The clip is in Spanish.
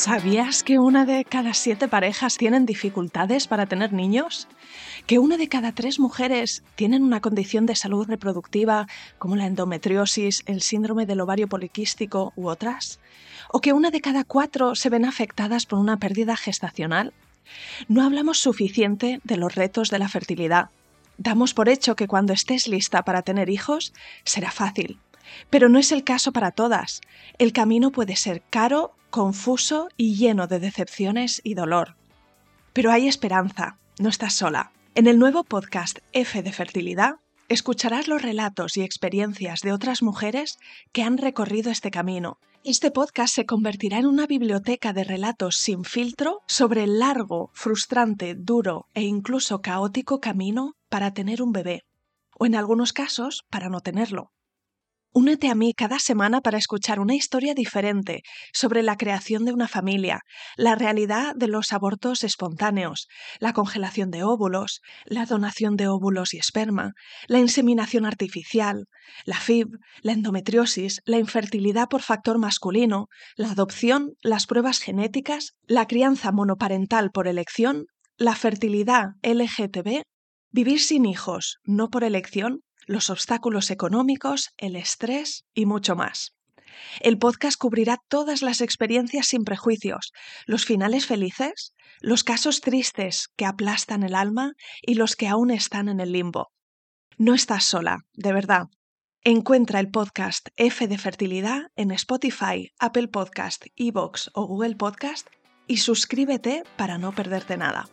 ¿Sabías que una de cada siete parejas tienen dificultades para tener niños? ¿Que una de cada tres mujeres tienen una condición de salud reproductiva como la endometriosis, el síndrome del ovario poliquístico u otras? ¿O que una de cada cuatro se ven afectadas por una pérdida gestacional? No hablamos suficiente de los retos de la fertilidad. Damos por hecho que cuando estés lista para tener hijos será fácil, pero no es el caso para todas. El camino puede ser caro, confuso y lleno de decepciones y dolor. Pero hay esperanza, no estás sola. En el nuevo podcast F de Fertilidad escucharás los relatos y experiencias de otras mujeres que han recorrido este camino. Este podcast se convertirá en una biblioteca de relatos sin filtro sobre el largo, frustrante, duro e incluso caótico camino para tener un bebé, o en algunos casos para no tenerlo. Únete a mí cada semana para escuchar una historia diferente sobre la creación de una familia, la realidad de los abortos espontáneos, la congelación de óvulos, la donación de óvulos y esperma, la inseminación artificial, la FIB, la endometriosis, la infertilidad por factor masculino, la adopción, las pruebas genéticas, la crianza monoparental por elección, la fertilidad LGTB, vivir sin hijos no por elección los obstáculos económicos, el estrés y mucho más. El podcast cubrirá todas las experiencias sin prejuicios, los finales felices, los casos tristes que aplastan el alma y los que aún están en el limbo. No estás sola, de verdad. Encuentra el podcast F de Fertilidad en Spotify, Apple Podcast, Evox o Google Podcast y suscríbete para no perderte nada.